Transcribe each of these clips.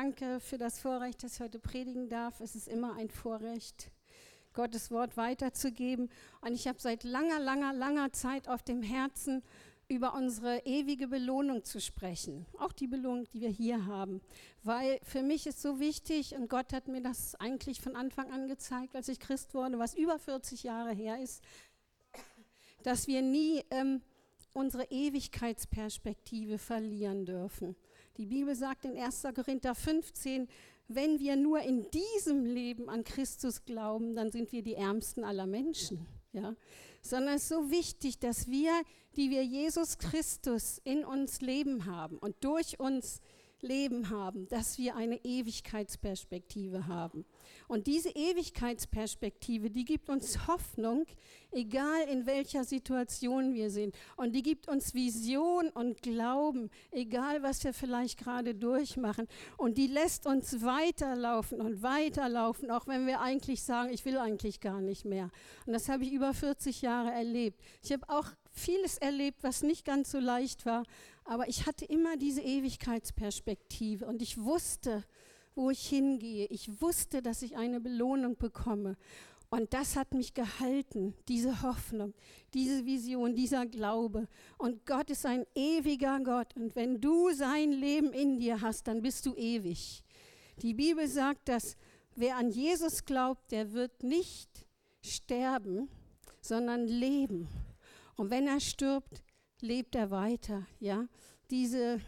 danke für das Vorrecht, dass ich heute predigen darf. Es ist immer ein Vorrecht, Gottes Wort weiterzugeben. Und ich habe seit langer, langer, langer Zeit auf dem Herzen, über unsere ewige Belohnung zu sprechen. Auch die Belohnung, die wir hier haben. Weil für mich ist so wichtig, und Gott hat mir das eigentlich von Anfang an gezeigt, als ich Christ wurde, was über 40 Jahre her ist, dass wir nie ähm, unsere Ewigkeitsperspektive verlieren dürfen. Die Bibel sagt in 1. Korinther 15, wenn wir nur in diesem Leben an Christus glauben, dann sind wir die Ärmsten aller Menschen ja, sondern es ist so wichtig, dass wir, die wir Jesus Christus in uns leben haben und durch uns Leben haben, dass wir eine Ewigkeitsperspektive haben. Und diese Ewigkeitsperspektive, die gibt uns Hoffnung, egal in welcher Situation wir sind. Und die gibt uns Vision und Glauben, egal was wir vielleicht gerade durchmachen. Und die lässt uns weiterlaufen und weiterlaufen, auch wenn wir eigentlich sagen, ich will eigentlich gar nicht mehr. Und das habe ich über 40 Jahre erlebt. Ich habe auch vieles erlebt, was nicht ganz so leicht war, aber ich hatte immer diese Ewigkeitsperspektive und ich wusste, wo ich hingehe. Ich wusste, dass ich eine Belohnung bekomme. Und das hat mich gehalten, diese Hoffnung, diese Vision, dieser Glaube. Und Gott ist ein ewiger Gott. Und wenn du sein Leben in dir hast, dann bist du ewig. Die Bibel sagt, dass wer an Jesus glaubt, der wird nicht sterben, sondern leben. Und wenn er stirbt, lebt er weiter. Ja? Diese,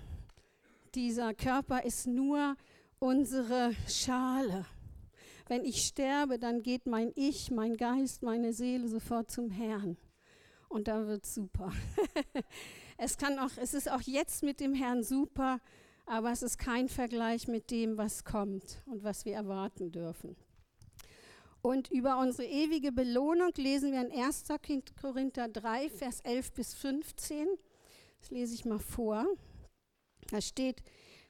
dieser Körper ist nur unsere Schale. Wenn ich sterbe, dann geht mein Ich, mein Geist, meine Seele sofort zum Herrn. Und da wird super. es, kann auch, es ist auch jetzt mit dem Herrn super, aber es ist kein Vergleich mit dem, was kommt und was wir erwarten dürfen. Und über unsere ewige Belohnung lesen wir in 1. Korinther 3, Vers 11 bis 15. Das lese ich mal vor. Da steht,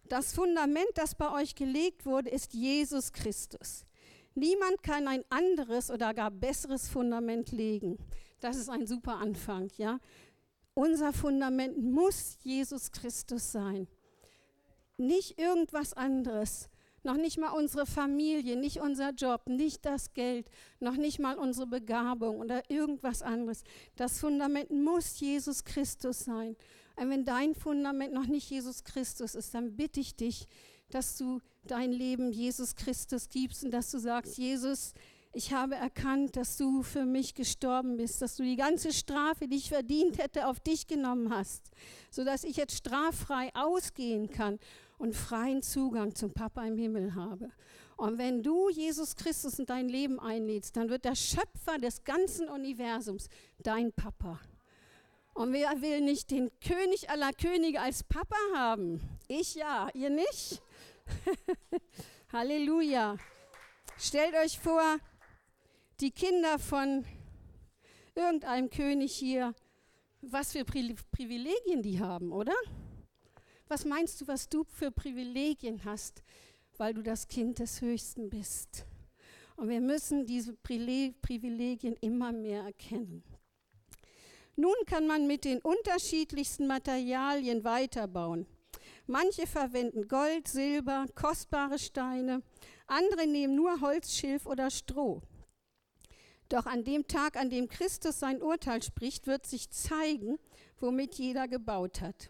das Fundament, das bei euch gelegt wurde, ist Jesus Christus. Niemand kann ein anderes oder gar besseres Fundament legen. Das ist ein super Anfang, ja. Unser Fundament muss Jesus Christus sein. Nicht irgendwas anderes noch nicht mal unsere Familie, nicht unser Job, nicht das Geld, noch nicht mal unsere Begabung oder irgendwas anderes. Das Fundament muss Jesus Christus sein. Und wenn dein Fundament noch nicht Jesus Christus ist, dann bitte ich dich, dass du dein Leben Jesus Christus gibst und dass du sagst, Jesus, ich habe erkannt, dass du für mich gestorben bist, dass du die ganze Strafe, die ich verdient hätte, auf dich genommen hast, sodass ich jetzt straffrei ausgehen kann und freien Zugang zum Papa im Himmel habe. Und wenn du Jesus Christus in dein Leben einlädst, dann wird der Schöpfer des ganzen Universums dein Papa. Und wer will nicht den König aller Könige als Papa haben? Ich ja, ihr nicht? Halleluja. Stellt euch vor, die Kinder von irgendeinem König hier, was für Privilegien die haben, oder? Was meinst du, was du für Privilegien hast, weil du das Kind des Höchsten bist? Und wir müssen diese Privilegien immer mehr erkennen. Nun kann man mit den unterschiedlichsten Materialien weiterbauen. Manche verwenden Gold, Silber, kostbare Steine, andere nehmen nur Holz, Schilf oder Stroh. Doch an dem Tag, an dem Christus sein Urteil spricht, wird sich zeigen, womit jeder gebaut hat.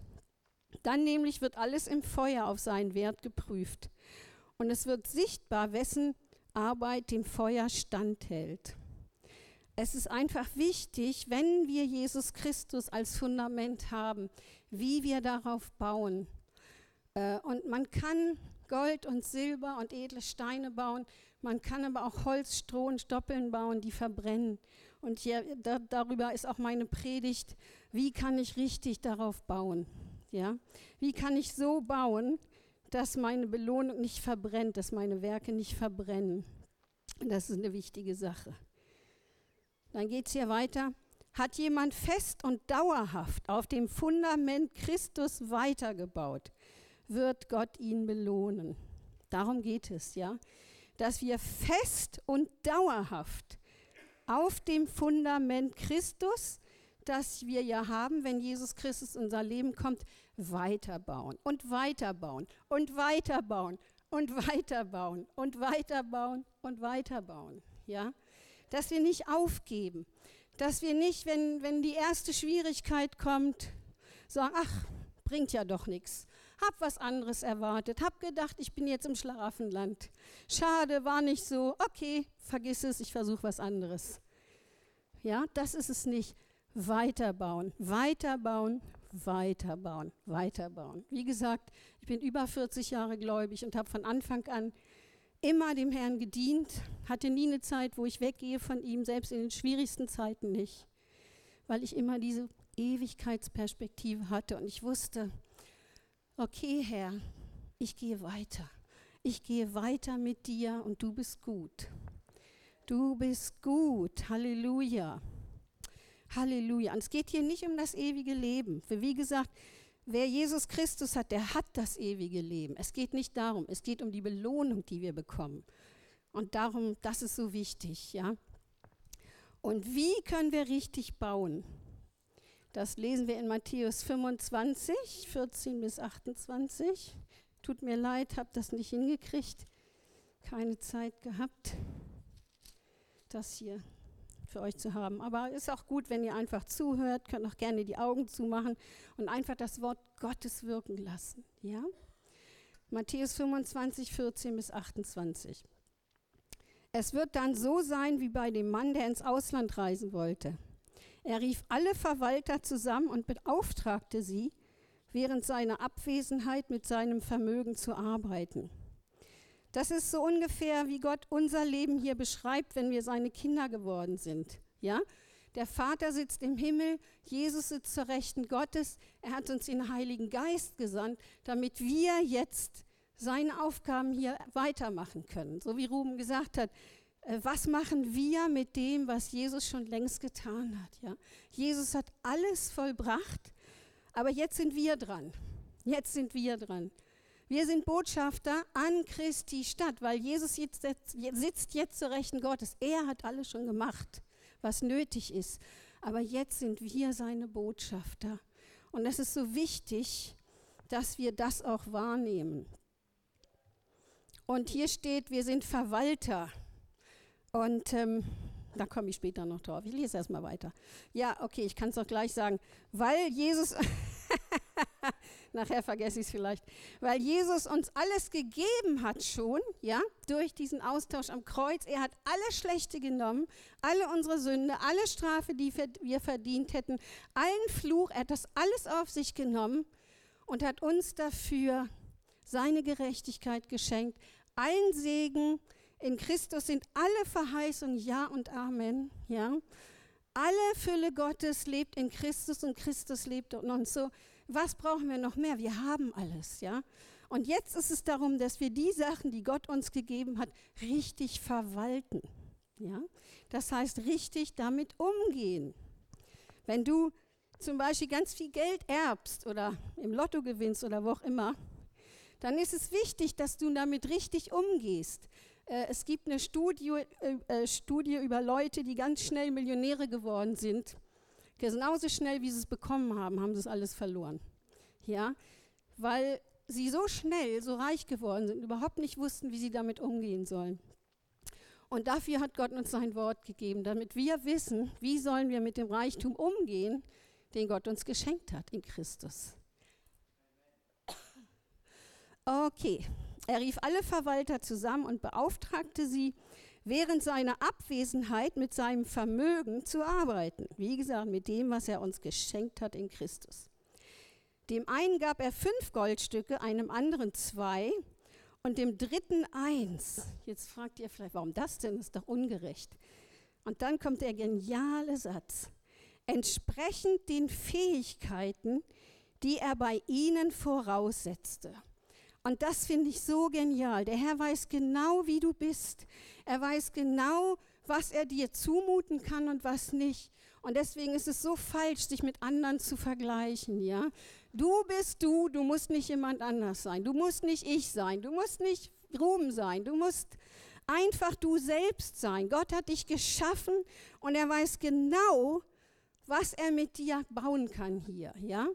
Dann nämlich wird alles im Feuer auf seinen Wert geprüft. Und es wird sichtbar, wessen Arbeit dem Feuer standhält. Es ist einfach wichtig, wenn wir Jesus Christus als Fundament haben, wie wir darauf bauen. Äh, und man kann Gold und Silber und edle Steine bauen. Man kann aber auch Holz, Stroh und Stoppeln bauen, die verbrennen. Und hier, da, darüber ist auch meine Predigt. Wie kann ich richtig darauf bauen? Ja? Wie kann ich so bauen, dass meine Belohnung nicht verbrennt, dass meine Werke nicht verbrennen? Das ist eine wichtige Sache. Dann geht es hier weiter. Hat jemand fest und dauerhaft auf dem Fundament Christus weitergebaut? wird Gott ihn belohnen. Darum geht es, ja, dass wir fest und dauerhaft auf dem Fundament Christus, das wir ja haben, wenn Jesus Christus in unser Leben kommt, weiterbauen und weiterbauen und weiterbauen und weiterbauen und weiterbauen und weiterbauen. Ja? Dass wir nicht aufgeben. Dass wir nicht, wenn, wenn die erste Schwierigkeit kommt, sagen, ach, bringt ja doch nichts. Hab was anderes erwartet. Hab gedacht, ich bin jetzt im Schlaraffenland. Schade, war nicht so. Okay, vergiss es, ich versuche was anderes. Ja, das ist es nicht. Weiterbauen, weiterbauen, weiterbauen, weiterbauen. Wie gesagt, ich bin über 40 Jahre gläubig und habe von Anfang an immer dem Herrn gedient, hatte nie eine Zeit, wo ich weggehe von ihm, selbst in den schwierigsten Zeiten nicht, weil ich immer diese Ewigkeitsperspektive hatte und ich wusste, okay Herr, ich gehe weiter. Ich gehe weiter mit dir und du bist gut. Du bist gut. Halleluja. Halleluja. Und es geht hier nicht um das ewige Leben. Für wie gesagt, wer Jesus Christus hat, der hat das ewige Leben. Es geht nicht darum. Es geht um die Belohnung, die wir bekommen. Und darum, das ist so wichtig, ja. Und wie können wir richtig bauen? Das lesen wir in Matthäus 25, 14 bis 28. Tut mir leid, habe das nicht hingekriegt. Keine Zeit gehabt, das hier für euch zu haben. Aber ist auch gut, wenn ihr einfach zuhört, könnt auch gerne die Augen zumachen und einfach das Wort Gottes wirken lassen. Ja? Matthäus 25, 14 bis 28. Es wird dann so sein wie bei dem Mann, der ins Ausland reisen wollte. Er rief alle Verwalter zusammen und beauftragte sie, während seiner Abwesenheit mit seinem Vermögen zu arbeiten. Das ist so ungefähr, wie Gott unser Leben hier beschreibt, wenn wir seine Kinder geworden sind. Ja? Der Vater sitzt im Himmel, Jesus sitzt zur Rechten Gottes. Er hat uns den Heiligen Geist gesandt, damit wir jetzt seine Aufgaben hier weitermachen können. So wie Ruben gesagt hat, äh, was machen wir mit dem, was Jesus schon längst getan hat? Ja? Jesus hat alles vollbracht, aber jetzt sind wir dran. Jetzt sind wir dran. Wir sind Botschafter an Christi Stadt, weil Jesus jetzt, sitzt jetzt zur Rechten Gottes. Er hat alles schon gemacht, was nötig ist. Aber jetzt sind wir seine Botschafter. Und es ist so wichtig, dass wir das auch wahrnehmen. Und hier steht, wir sind Verwalter. Und ähm, da komme ich später noch drauf. Ich lese erstmal weiter. Ja, okay, ich kann es auch gleich sagen. Weil Jesus, nachher vergesse ich es vielleicht, weil Jesus uns alles gegeben hat schon, ja, durch diesen Austausch am Kreuz. Er hat alle Schlechte genommen, alle unsere Sünde, alle Strafe, die wir verdient hätten, allen Fluch. Er hat das alles auf sich genommen und hat uns dafür seine Gerechtigkeit geschenkt, allen Segen, in Christus sind alle Verheißungen Ja und Amen. Ja? Alle Fülle Gottes lebt in Christus und Christus lebt in uns. So, was brauchen wir noch mehr? Wir haben alles. Ja? Und jetzt ist es darum, dass wir die Sachen, die Gott uns gegeben hat, richtig verwalten. Ja? Das heißt, richtig damit umgehen. Wenn du zum Beispiel ganz viel Geld erbst oder im Lotto gewinnst oder wo auch immer, dann ist es wichtig, dass du damit richtig umgehst. Äh, es gibt eine Studie, äh, äh, Studie über Leute, die ganz schnell Millionäre geworden sind. Genauso schnell, wie sie es bekommen haben, haben sie es alles verloren. Ja, weil sie so schnell so reich geworden sind, überhaupt nicht wussten, wie sie damit umgehen sollen. Und dafür hat Gott uns sein Wort gegeben, damit wir wissen, wie sollen wir mit dem Reichtum umgehen, den Gott uns geschenkt hat in Christus. Okay, er rief alle Verwalter zusammen und beauftragte sie, während seiner Abwesenheit mit seinem Vermögen zu arbeiten. Wie gesagt, mit dem, was er uns geschenkt hat in Christus. Dem einen gab er fünf Goldstücke, einem anderen zwei und dem dritten eins. Jetzt fragt ihr vielleicht, warum das denn? Das ist doch ungerecht. Und dann kommt der geniale Satz. Entsprechend den Fähigkeiten, die er bei ihnen voraussetzte. Und das finde ich so genial. Der Herr weiß genau, wie du bist. Er weiß genau, was er dir zumuten kann und was nicht. Und deswegen ist es so falsch, sich mit anderen zu vergleichen, ja? Du bist du, du musst nicht jemand anders sein. Du musst nicht ich sein. Du musst nicht Ruhm sein. Du musst einfach du selbst sein. Gott hat dich geschaffen und er weiß genau, was er mit dir bauen kann hier, ja?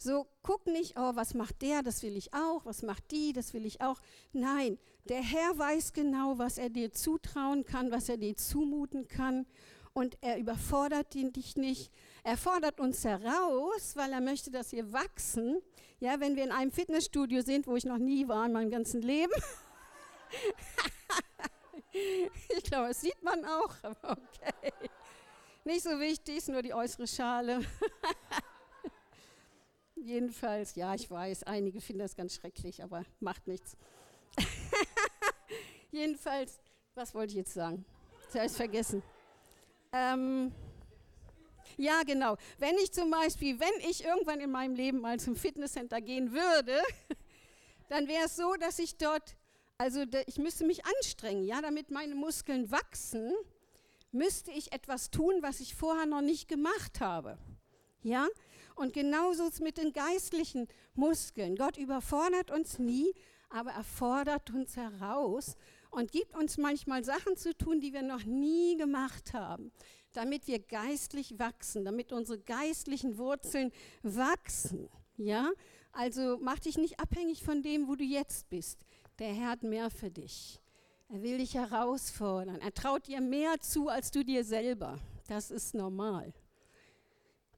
So, guck nicht, oh, was macht der, das will ich auch, was macht die, das will ich auch. Nein, der Herr weiß genau, was er dir zutrauen kann, was er dir zumuten kann. Und er überfordert dich nicht. Er fordert uns heraus, weil er möchte, dass wir wachsen. Ja, wenn wir in einem Fitnessstudio sind, wo ich noch nie war in meinem ganzen Leben. ich glaube, das sieht man auch, aber okay. Nicht so wichtig, ist nur die äußere Schale. Jedenfalls, ja, ich weiß, einige finden das ganz schrecklich, aber macht nichts. Jedenfalls, was wollte ich jetzt sagen? Ich habe es vergessen. Ähm, ja, genau. Wenn ich zum Beispiel, wenn ich irgendwann in meinem Leben mal zum Fitnesscenter gehen würde, dann wäre es so, dass ich dort, also ich müsste mich anstrengen, ja, damit meine Muskeln wachsen, müsste ich etwas tun, was ich vorher noch nicht gemacht habe. Ja, und genauso ist es mit den geistlichen Muskeln. Gott überfordert uns nie, aber er fordert uns heraus und gibt uns manchmal Sachen zu tun, die wir noch nie gemacht haben, damit wir geistlich wachsen, damit unsere geistlichen Wurzeln wachsen. Ja, also mach dich nicht abhängig von dem, wo du jetzt bist. Der Herr hat mehr für dich. Er will dich herausfordern. Er traut dir mehr zu als du dir selber. Das ist normal.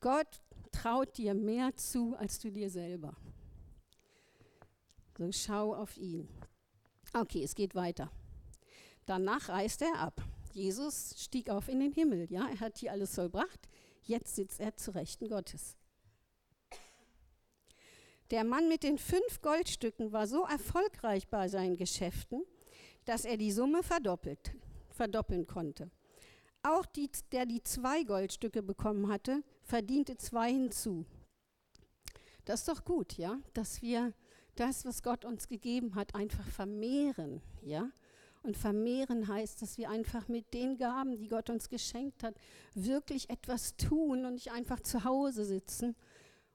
Gott traut dir mehr zu als du dir selber. So schau auf ihn. Okay, es geht weiter. Danach reist er ab. Jesus stieg auf in den Himmel. Ja, er hat hier alles vollbracht. Jetzt sitzt er zu Rechten Gottes. Der Mann mit den fünf Goldstücken war so erfolgreich bei seinen Geschäften, dass er die Summe verdoppelt, verdoppeln konnte. Auch die, der die zwei Goldstücke bekommen hatte, verdiente zwei hinzu. Das ist doch gut, ja, dass wir das, was Gott uns gegeben hat, einfach vermehren, ja. Und vermehren heißt, dass wir einfach mit den Gaben, die Gott uns geschenkt hat, wirklich etwas tun und nicht einfach zu Hause sitzen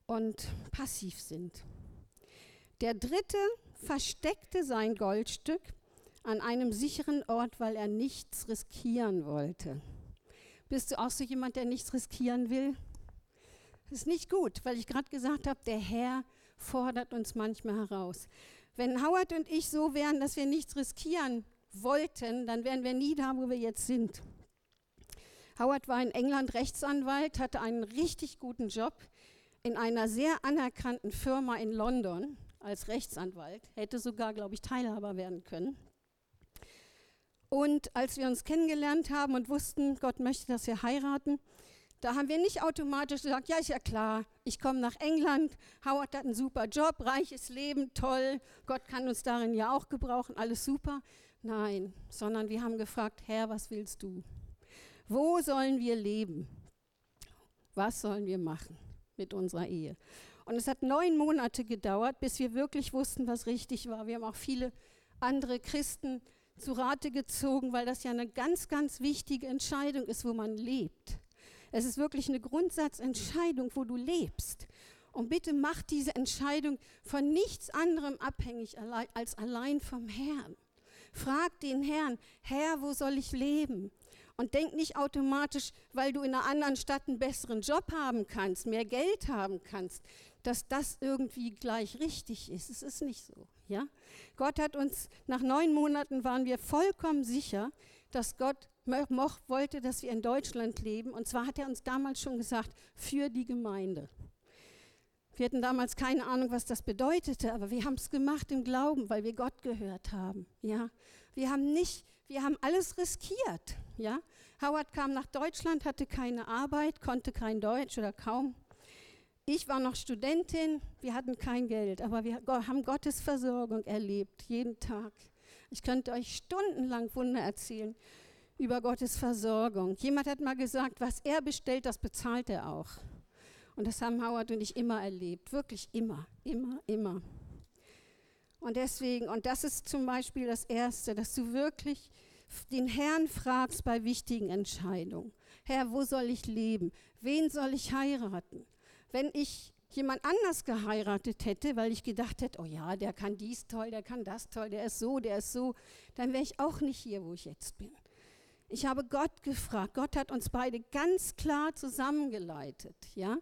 und passiv sind. Der dritte versteckte sein Goldstück an einem sicheren Ort, weil er nichts riskieren wollte. Bist du auch so jemand, der nichts riskieren will? Das ist nicht gut, weil ich gerade gesagt habe, der Herr fordert uns manchmal heraus. Wenn Howard und ich so wären, dass wir nichts riskieren wollten, dann wären wir nie da, wo wir jetzt sind. Howard war in England Rechtsanwalt, hatte einen richtig guten Job in einer sehr anerkannten Firma in London als Rechtsanwalt, hätte sogar, glaube ich, Teilhaber werden können. Und als wir uns kennengelernt haben und wussten, Gott möchte, dass wir heiraten, da haben wir nicht automatisch gesagt, ja, ist ja klar, ich komme nach England, Howard hat einen super Job, reiches Leben, toll, Gott kann uns darin ja auch gebrauchen, alles super. Nein, sondern wir haben gefragt, Herr, was willst du? Wo sollen wir leben? Was sollen wir machen mit unserer Ehe? Und es hat neun Monate gedauert, bis wir wirklich wussten, was richtig war. Wir haben auch viele andere Christen zu Rate gezogen, weil das ja eine ganz, ganz wichtige Entscheidung ist, wo man lebt. Es ist wirklich eine Grundsatzentscheidung, wo du lebst. Und bitte mach diese Entscheidung von nichts anderem abhängig als allein vom Herrn. Frag den Herrn, Herr, wo soll ich leben? Und denk nicht automatisch, weil du in einer anderen Stadt einen besseren Job haben kannst, mehr Geld haben kannst, dass das irgendwie gleich richtig ist. Es ist nicht so. Ja? Gott hat uns, nach neun Monaten waren wir vollkommen sicher, dass Gott wollte, dass wir in Deutschland leben. Und zwar hat er uns damals schon gesagt, für die Gemeinde. Wir hatten damals keine Ahnung, was das bedeutete, aber wir haben es gemacht im Glauben, weil wir Gott gehört haben. Ja, wir haben nicht, wir haben alles riskiert. Ja, Howard kam nach Deutschland, hatte keine Arbeit, konnte kein Deutsch oder kaum. Ich war noch Studentin, wir hatten kein Geld, aber wir haben Gottes Versorgung erlebt, jeden Tag. Ich könnte euch stundenlang Wunder erzählen über Gottes Versorgung. Jemand hat mal gesagt, was er bestellt, das bezahlt er auch. Und das haben Howard und ich immer erlebt, wirklich immer, immer, immer. Und deswegen, und das ist zum Beispiel das Erste, dass du wirklich den Herrn fragst bei wichtigen Entscheidungen. Herr, wo soll ich leben? Wen soll ich heiraten? Wenn ich jemand anders geheiratet hätte, weil ich gedacht hätte, oh ja, der kann dies toll, der kann das toll, der ist so, der ist so, dann wäre ich auch nicht hier, wo ich jetzt bin. Ich habe Gott gefragt. Gott hat uns beide ganz klar zusammengeleitet, ja?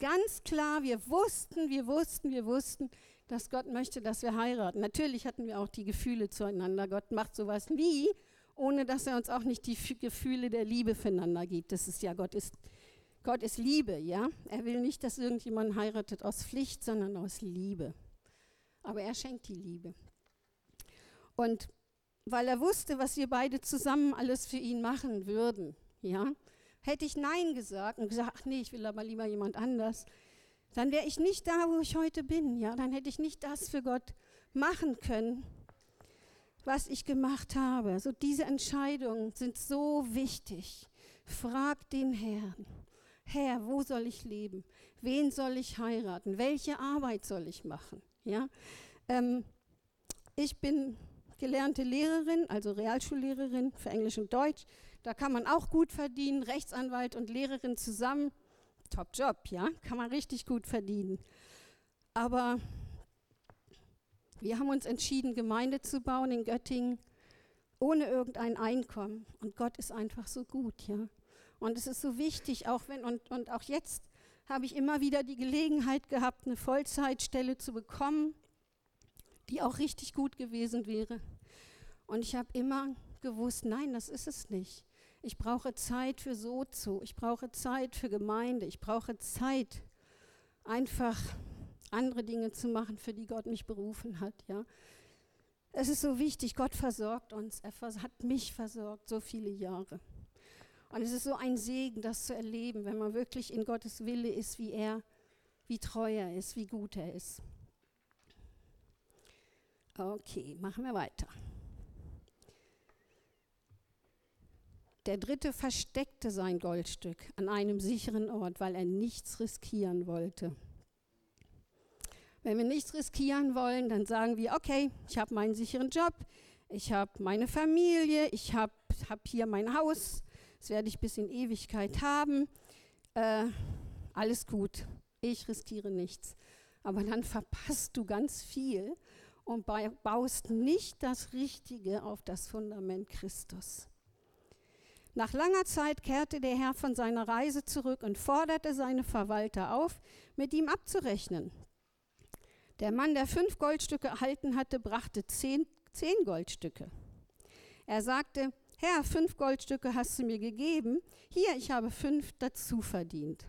Ganz klar, wir wussten, wir wussten, wir wussten, dass Gott möchte, dass wir heiraten. Natürlich hatten wir auch die Gefühle zueinander. Gott macht sowas nie, ohne dass er uns auch nicht die Gefühle der Liebe füreinander gibt. Das ist ja, Gott ist, Gott ist Liebe, ja. Er will nicht, dass irgendjemand heiratet aus Pflicht, sondern aus Liebe. Aber er schenkt die Liebe. Und weil er wusste, was wir beide zusammen alles für ihn machen würden, ja, hätte ich Nein gesagt und gesagt, ach nee, ich will aber lieber jemand anders, dann wäre ich nicht da, wo ich heute bin, ja, dann hätte ich nicht das für Gott machen können, was ich gemacht habe. So diese Entscheidungen sind so wichtig. Frag den Herrn. Herr, wo soll ich leben? Wen soll ich heiraten? Welche Arbeit soll ich machen? Ja? Ähm, ich bin gelernte Lehrerin, also Realschullehrerin für Englisch und Deutsch. Da kann man auch gut verdienen, Rechtsanwalt und Lehrerin zusammen. Top Job, ja, kann man richtig gut verdienen. Aber wir haben uns entschieden, Gemeinde zu bauen in Göttingen ohne irgendein Einkommen. Und Gott ist einfach so gut, ja. Und es ist so wichtig, auch wenn, und, und auch jetzt habe ich immer wieder die Gelegenheit gehabt, eine Vollzeitstelle zu bekommen, die auch richtig gut gewesen wäre. Und ich habe immer gewusst, nein, das ist es nicht. Ich brauche Zeit für Sozo, ich brauche Zeit für Gemeinde, ich brauche Zeit, einfach andere Dinge zu machen, für die Gott mich berufen hat. Ja. Es ist so wichtig, Gott versorgt uns, er hat mich versorgt so viele Jahre. Und es ist so ein Segen, das zu erleben, wenn man wirklich in Gottes Wille ist, wie er, wie treu er ist, wie gut er ist. Okay, machen wir weiter. Der dritte versteckte sein Goldstück an einem sicheren Ort, weil er nichts riskieren wollte. Wenn wir nichts riskieren wollen, dann sagen wir, okay, ich habe meinen sicheren Job, ich habe meine Familie, ich habe hab hier mein Haus, das werde ich bis in Ewigkeit haben. Äh, alles gut, ich riskiere nichts. Aber dann verpasst du ganz viel und baust nicht das Richtige auf das Fundament Christus. Nach langer Zeit kehrte der Herr von seiner Reise zurück und forderte seine Verwalter auf, mit ihm abzurechnen. Der Mann, der fünf Goldstücke erhalten hatte, brachte zehn, zehn Goldstücke. Er sagte, Herr, fünf Goldstücke hast du mir gegeben, hier, ich habe fünf dazu verdient.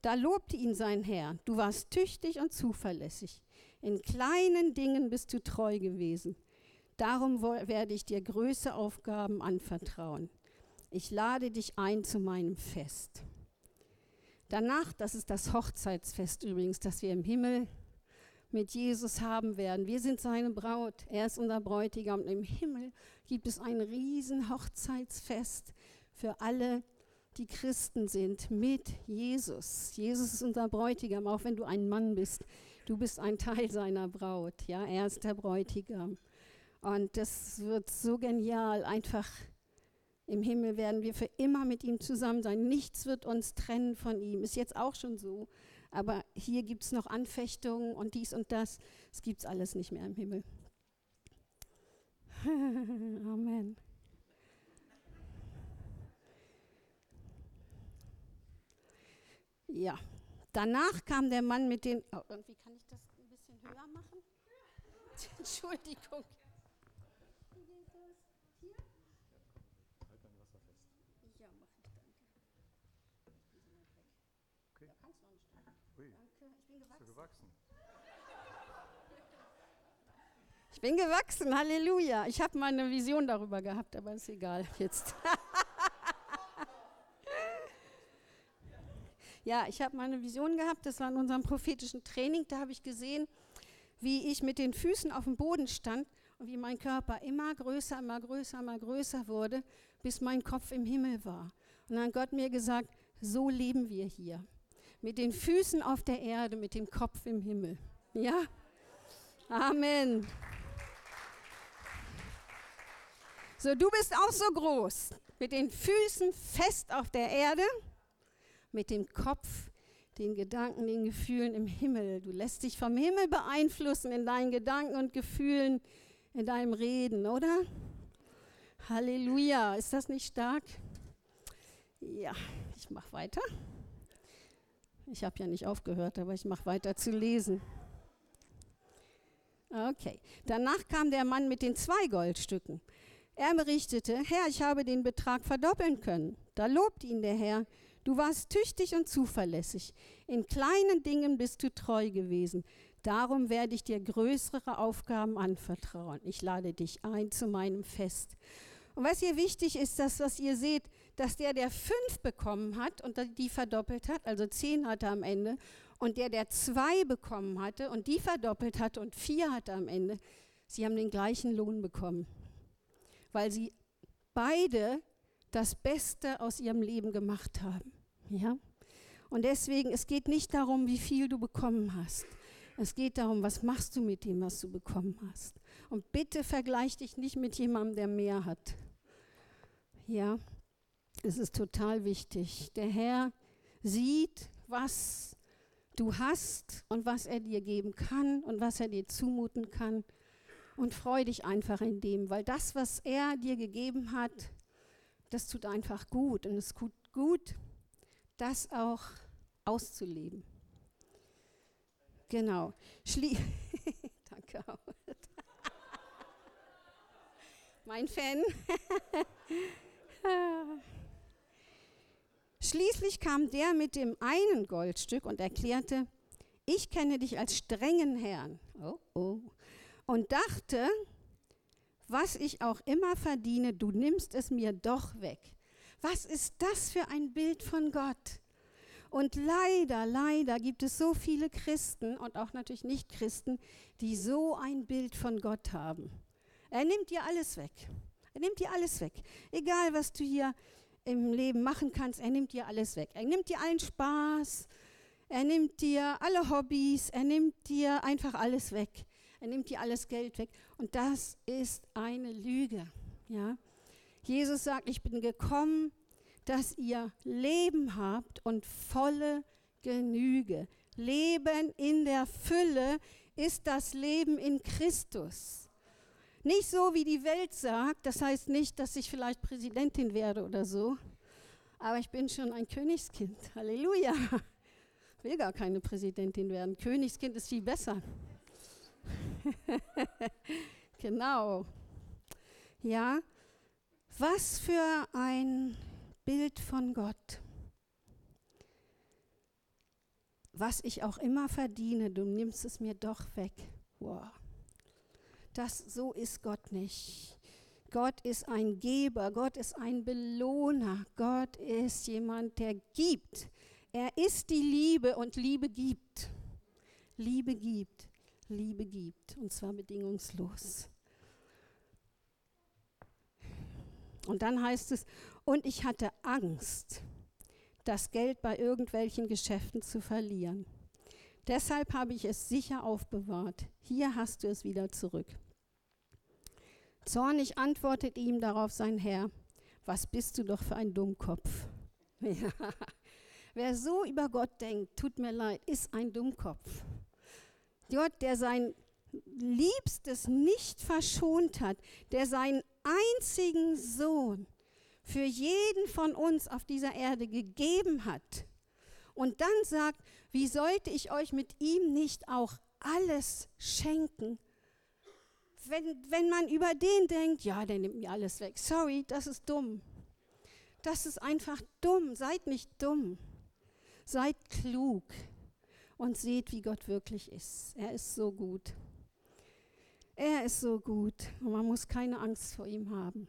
Da lobte ihn sein Herr, du warst tüchtig und zuverlässig. In kleinen Dingen bist du treu gewesen. Darum werde ich dir größere Aufgaben anvertrauen ich lade dich ein zu meinem Fest. Danach, das ist das Hochzeitsfest übrigens, das wir im Himmel mit Jesus haben werden. Wir sind seine Braut, er ist unser Bräutigam. Und im Himmel gibt es ein riesen Hochzeitsfest für alle, die Christen sind, mit Jesus. Jesus ist unser Bräutigam, auch wenn du ein Mann bist. Du bist ein Teil seiner Braut, ja, er ist der Bräutigam. Und das wird so genial, einfach im Himmel werden wir für immer mit ihm zusammen sein. Nichts wird uns trennen von ihm. Ist jetzt auch schon so. Aber hier gibt es noch Anfechtungen und dies und das. Es gibt alles nicht mehr im Himmel. Amen. Ja, danach kam der Mann mit den. Oh, irgendwie kann ich das ein bisschen höher machen? Entschuldigung. Ich bin gewachsen, Halleluja. Ich habe mal eine Vision darüber gehabt, aber ist egal jetzt. ja, ich habe mal eine Vision gehabt, das war in unserem prophetischen Training, da habe ich gesehen, wie ich mit den Füßen auf dem Boden stand und wie mein Körper immer größer, immer größer, immer größer wurde, bis mein Kopf im Himmel war. Und dann hat Gott mir gesagt, so leben wir hier. Mit den Füßen auf der Erde, mit dem Kopf im Himmel. Ja? Amen. So, du bist auch so groß, mit den Füßen fest auf der Erde, mit dem Kopf, den Gedanken, den Gefühlen im Himmel. Du lässt dich vom Himmel beeinflussen in deinen Gedanken und Gefühlen, in deinem Reden, oder? Halleluja, ist das nicht stark? Ja, ich mache weiter. Ich habe ja nicht aufgehört, aber ich mache weiter zu lesen. Okay. Danach kam der Mann mit den zwei Goldstücken. Er berichtete, Herr, ich habe den Betrag verdoppeln können. Da lobt ihn der Herr. Du warst tüchtig und zuverlässig. In kleinen Dingen bist du treu gewesen. Darum werde ich dir größere Aufgaben anvertrauen. Ich lade dich ein zu meinem Fest. Und was hier wichtig ist, dass was ihr seht, dass der, der fünf bekommen hat und die verdoppelt hat, also zehn hatte am Ende, und der, der zwei bekommen hatte und die verdoppelt hatte und vier hatte am Ende, sie haben den gleichen Lohn bekommen, weil sie beide das Beste aus ihrem Leben gemacht haben. Ja? Und deswegen, es geht nicht darum, wie viel du bekommen hast. Es geht darum, was machst du mit dem, was du bekommen hast. Und bitte vergleich dich nicht mit jemandem, der mehr hat. Ja, es ist total wichtig. Der Herr sieht, was du hast und was er dir geben kann und was er dir zumuten kann. Und freu dich einfach in dem, weil das, was er dir gegeben hat, das tut einfach gut. Und es tut gut, das auch auszuleben. Genau. Schlie Danke. mein Fan. Schließlich kam der mit dem einen Goldstück und erklärte, ich kenne dich als strengen Herrn. Oh, oh. Und dachte, was ich auch immer verdiene, du nimmst es mir doch weg. Was ist das für ein Bild von Gott? Und leider, leider gibt es so viele Christen und auch natürlich Nicht-Christen, die so ein Bild von Gott haben. Er nimmt dir alles weg. Er nimmt dir alles weg. Egal, was du hier im Leben machen kannst, er nimmt dir alles weg. Er nimmt dir allen Spaß. Er nimmt dir alle Hobbys. Er nimmt dir einfach alles weg. Er nimmt dir alles Geld weg. Und das ist eine Lüge. Ja? Jesus sagt, ich bin gekommen, dass ihr Leben habt und volle Genüge. Leben in der Fülle ist das Leben in Christus. Nicht so, wie die Welt sagt, das heißt nicht, dass ich vielleicht Präsidentin werde oder so, aber ich bin schon ein Königskind. Halleluja. Will gar keine Präsidentin werden. Königskind ist viel besser. genau. Ja, was für ein Bild von Gott. Was ich auch immer verdiene, du nimmst es mir doch weg. Wow. Das so ist Gott nicht. Gott ist ein Geber, Gott ist ein Belohner, Gott ist jemand, der gibt. Er ist die Liebe und Liebe gibt. Liebe gibt, Liebe gibt und zwar bedingungslos. Und dann heißt es, und ich hatte Angst, das Geld bei irgendwelchen Geschäften zu verlieren. Deshalb habe ich es sicher aufbewahrt. Hier hast du es wieder zurück. Zornig antwortet ihm darauf sein Herr, was bist du doch für ein Dummkopf. Ja. Wer so über Gott denkt, tut mir leid, ist ein Dummkopf. Gott, der sein Liebstes nicht verschont hat, der seinen einzigen Sohn für jeden von uns auf dieser Erde gegeben hat und dann sagt, wie sollte ich euch mit ihm nicht auch alles schenken? Wenn, wenn man über den denkt, ja, der nimmt mir alles weg. Sorry, das ist dumm. Das ist einfach dumm. Seid nicht dumm. Seid klug und seht, wie Gott wirklich ist. Er ist so gut. Er ist so gut und man muss keine Angst vor ihm haben.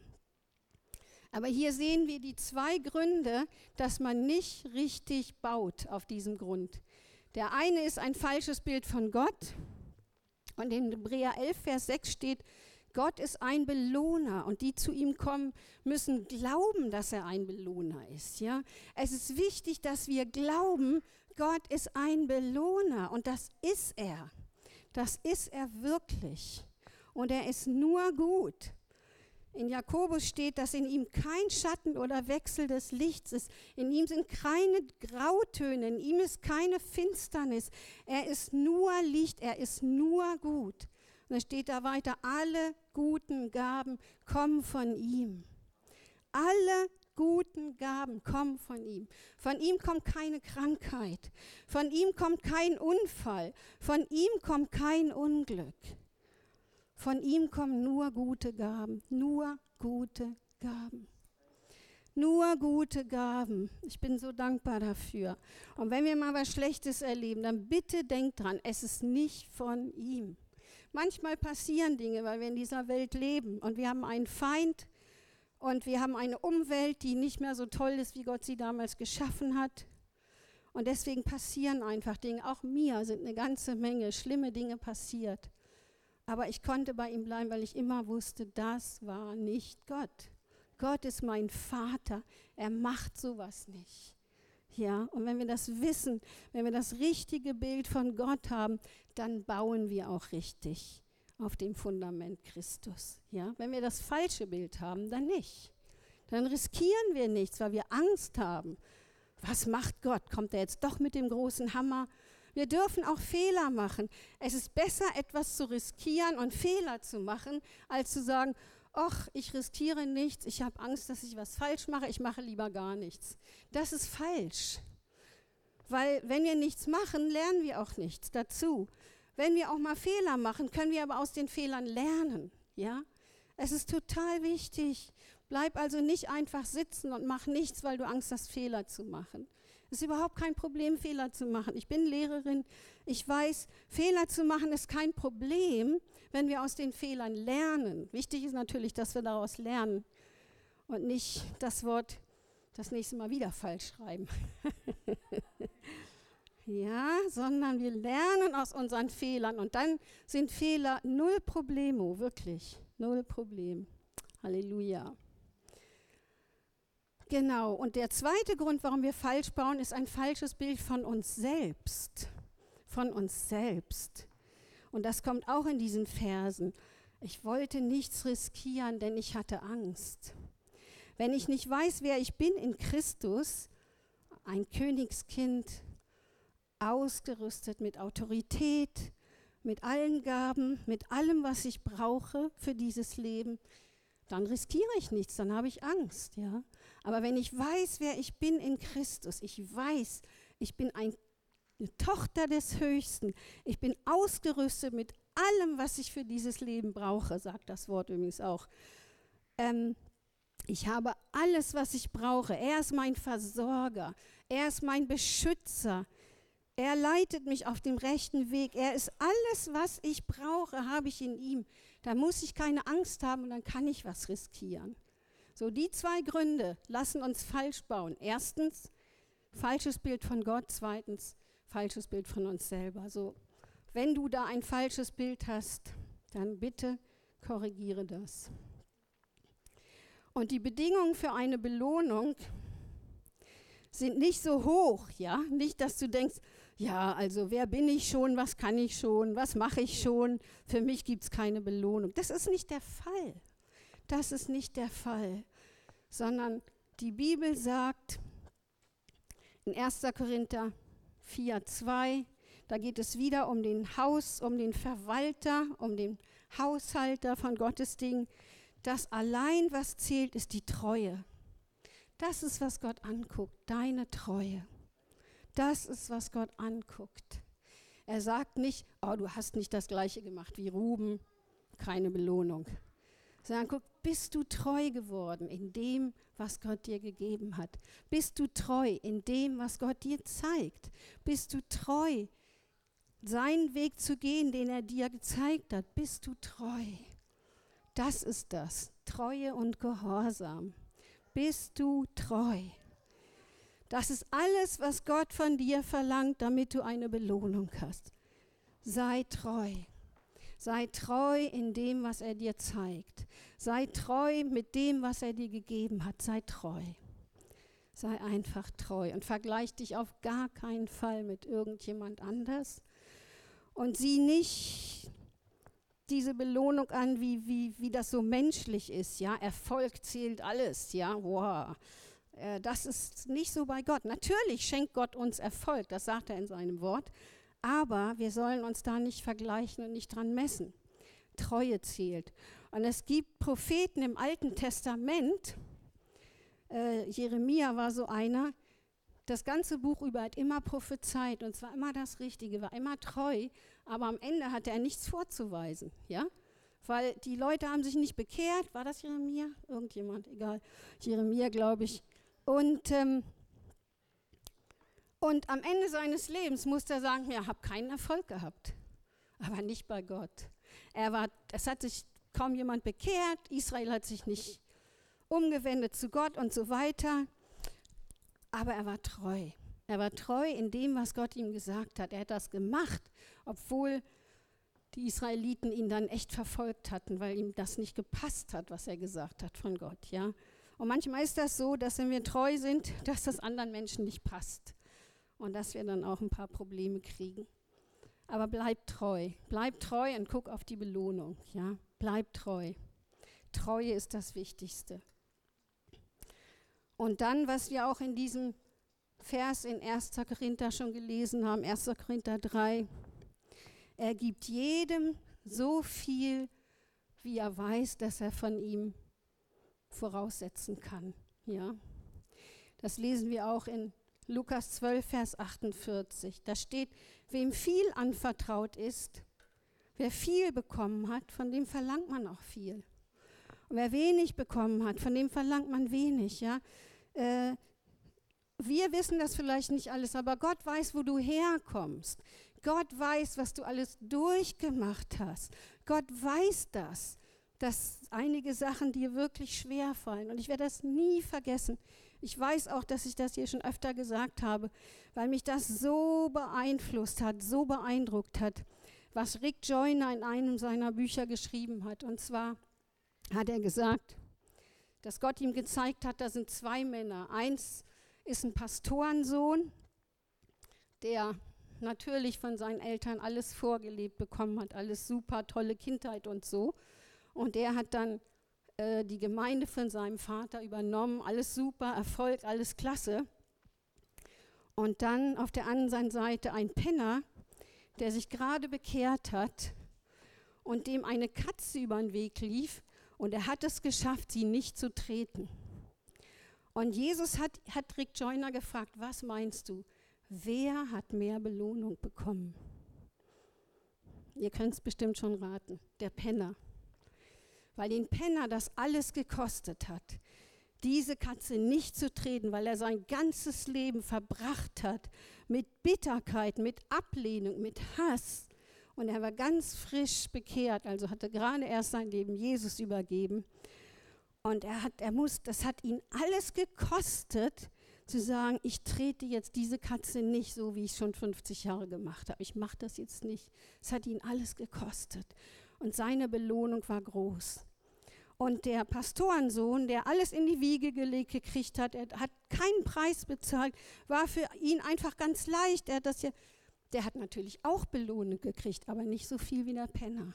Aber hier sehen wir die zwei Gründe, dass man nicht richtig baut auf diesem Grund. Der eine ist ein falsches Bild von Gott. Und in Hebräer 11, Vers 6 steht, Gott ist ein Belohner und die zu ihm kommen, müssen glauben, dass er ein Belohner ist. Ja? Es ist wichtig, dass wir glauben, Gott ist ein Belohner und das ist er. Das ist er wirklich. Und er ist nur gut. In Jakobus steht, dass in ihm kein Schatten oder Wechsel des Lichts ist. In ihm sind keine Grautöne, in ihm ist keine Finsternis. Er ist nur Licht, er ist nur gut. Und dann steht da weiter, alle guten Gaben kommen von ihm. Alle guten Gaben kommen von ihm. Von ihm kommt keine Krankheit. Von ihm kommt kein Unfall. Von ihm kommt kein Unglück. Von ihm kommen nur gute Gaben. Nur gute Gaben. Nur gute Gaben. Ich bin so dankbar dafür. Und wenn wir mal was Schlechtes erleben, dann bitte denkt dran, es ist nicht von ihm. Manchmal passieren Dinge, weil wir in dieser Welt leben und wir haben einen Feind und wir haben eine Umwelt, die nicht mehr so toll ist, wie Gott sie damals geschaffen hat. Und deswegen passieren einfach Dinge. Auch mir sind eine ganze Menge schlimme Dinge passiert. Aber ich konnte bei ihm bleiben, weil ich immer wusste, das war nicht Gott. Gott ist mein Vater. Er macht sowas nicht. Ja, und wenn wir das wissen, wenn wir das richtige Bild von Gott haben, dann bauen wir auch richtig auf dem Fundament Christus. Ja, wenn wir das falsche Bild haben, dann nicht. Dann riskieren wir nichts, weil wir Angst haben. Was macht Gott? Kommt er jetzt doch mit dem großen Hammer? Wir dürfen auch Fehler machen. Es ist besser, etwas zu riskieren und Fehler zu machen, als zu sagen, ach, ich riskiere nichts, ich habe Angst, dass ich was falsch mache, ich mache lieber gar nichts. Das ist falsch. Weil wenn wir nichts machen, lernen wir auch nichts dazu. Wenn wir auch mal Fehler machen, können wir aber aus den Fehlern lernen. Ja? Es ist total wichtig. Bleib also nicht einfach sitzen und mach nichts, weil du Angst hast, Fehler zu machen. Es ist überhaupt kein Problem, Fehler zu machen. Ich bin Lehrerin. Ich weiß, Fehler zu machen ist kein Problem, wenn wir aus den Fehlern lernen. Wichtig ist natürlich, dass wir daraus lernen und nicht das Wort das nächste Mal wieder falsch schreiben. ja, sondern wir lernen aus unseren Fehlern und dann sind Fehler null Problemo, wirklich, null Problem. Halleluja. Genau, und der zweite Grund, warum wir falsch bauen, ist ein falsches Bild von uns selbst. Von uns selbst. Und das kommt auch in diesen Versen. Ich wollte nichts riskieren, denn ich hatte Angst. Wenn ich nicht weiß, wer ich bin in Christus, ein Königskind, ausgerüstet mit Autorität, mit allen Gaben, mit allem, was ich brauche für dieses Leben, dann riskiere ich nichts, dann habe ich Angst, ja. Aber wenn ich weiß, wer ich bin in Christus, ich weiß, ich bin ein, eine Tochter des Höchsten, ich bin ausgerüstet mit allem, was ich für dieses Leben brauche, sagt das Wort übrigens auch. Ähm, ich habe alles, was ich brauche. Er ist mein Versorger. Er ist mein Beschützer. Er leitet mich auf dem rechten Weg. Er ist alles, was ich brauche, habe ich in ihm. Da muss ich keine Angst haben und dann kann ich was riskieren. So, die zwei Gründe lassen uns falsch bauen. Erstens, falsches Bild von Gott. Zweitens, falsches Bild von uns selber. So, wenn du da ein falsches Bild hast, dann bitte korrigiere das. Und die Bedingungen für eine Belohnung sind nicht so hoch, ja? Nicht, dass du denkst, ja, also wer bin ich schon, was kann ich schon, was mache ich schon, für mich gibt es keine Belohnung. Das ist nicht der Fall. Das ist nicht der Fall, sondern die Bibel sagt in 1. Korinther 4, 2, da geht es wieder um den Haus, um den Verwalter, um den Haushalter von Gottes Dingen. Das allein, was zählt, ist die Treue. Das ist, was Gott anguckt, deine Treue. Das ist, was Gott anguckt. Er sagt nicht, oh, du hast nicht das gleiche gemacht wie Ruben, keine Belohnung. Sondern guck, bist du treu geworden in dem, was Gott dir gegeben hat? Bist du treu in dem, was Gott dir zeigt? Bist du treu, seinen Weg zu gehen, den er dir gezeigt hat? Bist du treu? Das ist das, Treue und Gehorsam. Bist du treu? Das ist alles, was Gott von dir verlangt, damit du eine Belohnung hast. Sei treu. Sei treu in dem, was er dir zeigt. Sei treu mit dem, was er dir gegeben hat. Sei treu. Sei einfach treu und vergleich dich auf gar keinen Fall mit irgendjemand anders. Und sieh nicht diese Belohnung an, wie, wie, wie das so menschlich ist. Ja, Erfolg zählt alles. Ja, wow das ist nicht so bei Gott. Natürlich schenkt Gott uns Erfolg, das sagt er in seinem Wort, aber wir sollen uns da nicht vergleichen und nicht dran messen. Treue zählt. Und es gibt Propheten im Alten Testament, Äh, Jeremia war so einer, das ganze Buch über hat immer prophezeit und zwar immer das Richtige, war immer treu, aber am Ende hatte er nichts vorzuweisen, ja? Weil die Leute haben sich nicht bekehrt. War das Jeremia? Irgendjemand, egal. Jeremia, glaube ich. Und, ähm, und am Ende seines Lebens musste er sagen, ja, habe keinen Erfolg gehabt. Aber nicht bei Gott. Er war, es hat sich kaum jemand bekehrt. Israel hat sich nicht umgewendet zu Gott und so weiter. Aber er war treu. Er war treu in dem, was Gott ihm gesagt hat. Er hat das gemacht, obwohl die Israeliten ihn dann echt verfolgt hatten, weil ihm das nicht gepasst hat, was er gesagt hat von Gott. Ja? Und manchmal ist das so, dass wenn wir treu sind, dass das anderen Menschen nicht passt und dass wir dann auch ein paar Probleme kriegen. Aber bleib treu, bleib treu und guck auf die Belohnung. Ja? Bleib treu. Treue ist das Wichtigste. Und dann, was wir auch in diesem Vers in 1. Korinther schon gelesen haben, 1. Korinther 3, er gibt jedem so viel, wie er weiß, dass er von ihm voraussetzen kann. Ja? Das lesen wir auch in Lukas 12, Vers 48. Da steht, wem viel anvertraut ist, wer viel bekommen hat, von dem verlangt man auch viel. Und wer wenig bekommen hat, von dem verlangt man wenig. Ja? Äh, wir wissen das vielleicht nicht alles, aber Gott weiß, wo du herkommst. Gott weiß, was du alles durchgemacht hast. Gott weiß das, dass einige Sachen dir wirklich schwer fallen. Und ich werde das nie vergessen. Ich weiß auch, dass ich das hier schon öfter gesagt habe, weil mich das so beeinflusst hat, so beeindruckt hat, was Rick Joyner in einem seiner Bücher geschrieben hat. Und zwar hat er gesagt, dass Gott ihm gezeigt hat, da sind zwei Männer. Eins ist ein Pastorensohn, der natürlich von seinen Eltern alles vorgelebt bekommen hat, alles super, tolle Kindheit und so. Und der hat dann äh, die Gemeinde von seinem Vater übernommen, alles super, Erfolg, alles klasse. Und dann auf der anderen Seite ein Penner, der sich gerade bekehrt hat und dem eine Katze über den Weg lief und er hat es geschafft, sie nicht zu treten. Und Jesus hat, hat Rick Joyner gefragt, was meinst du? Wer hat mehr Belohnung bekommen? Ihr könnt es bestimmt schon raten, der Penner. Weil den Penner das alles gekostet hat, diese Katze nicht zu treten, weil er sein ganzes Leben verbracht hat mit Bitterkeit, mit Ablehnung, mit Hass. Und er war ganz frisch bekehrt, also hatte gerade erst sein Leben Jesus übergeben. Und er hat, er muss, das hat ihn alles gekostet, zu sagen, ich trete jetzt diese Katze nicht so, wie ich schon 50 Jahre gemacht habe. Ich mache das jetzt nicht. Es hat ihn alles gekostet. Und seine Belohnung war groß. Und der Pastorensohn, der alles in die Wiege gelegt gekriegt hat, er hat keinen Preis bezahlt, war für ihn einfach ganz leicht. Er hat das ja, der hat natürlich auch Belohnung gekriegt, aber nicht so viel wie der Penner.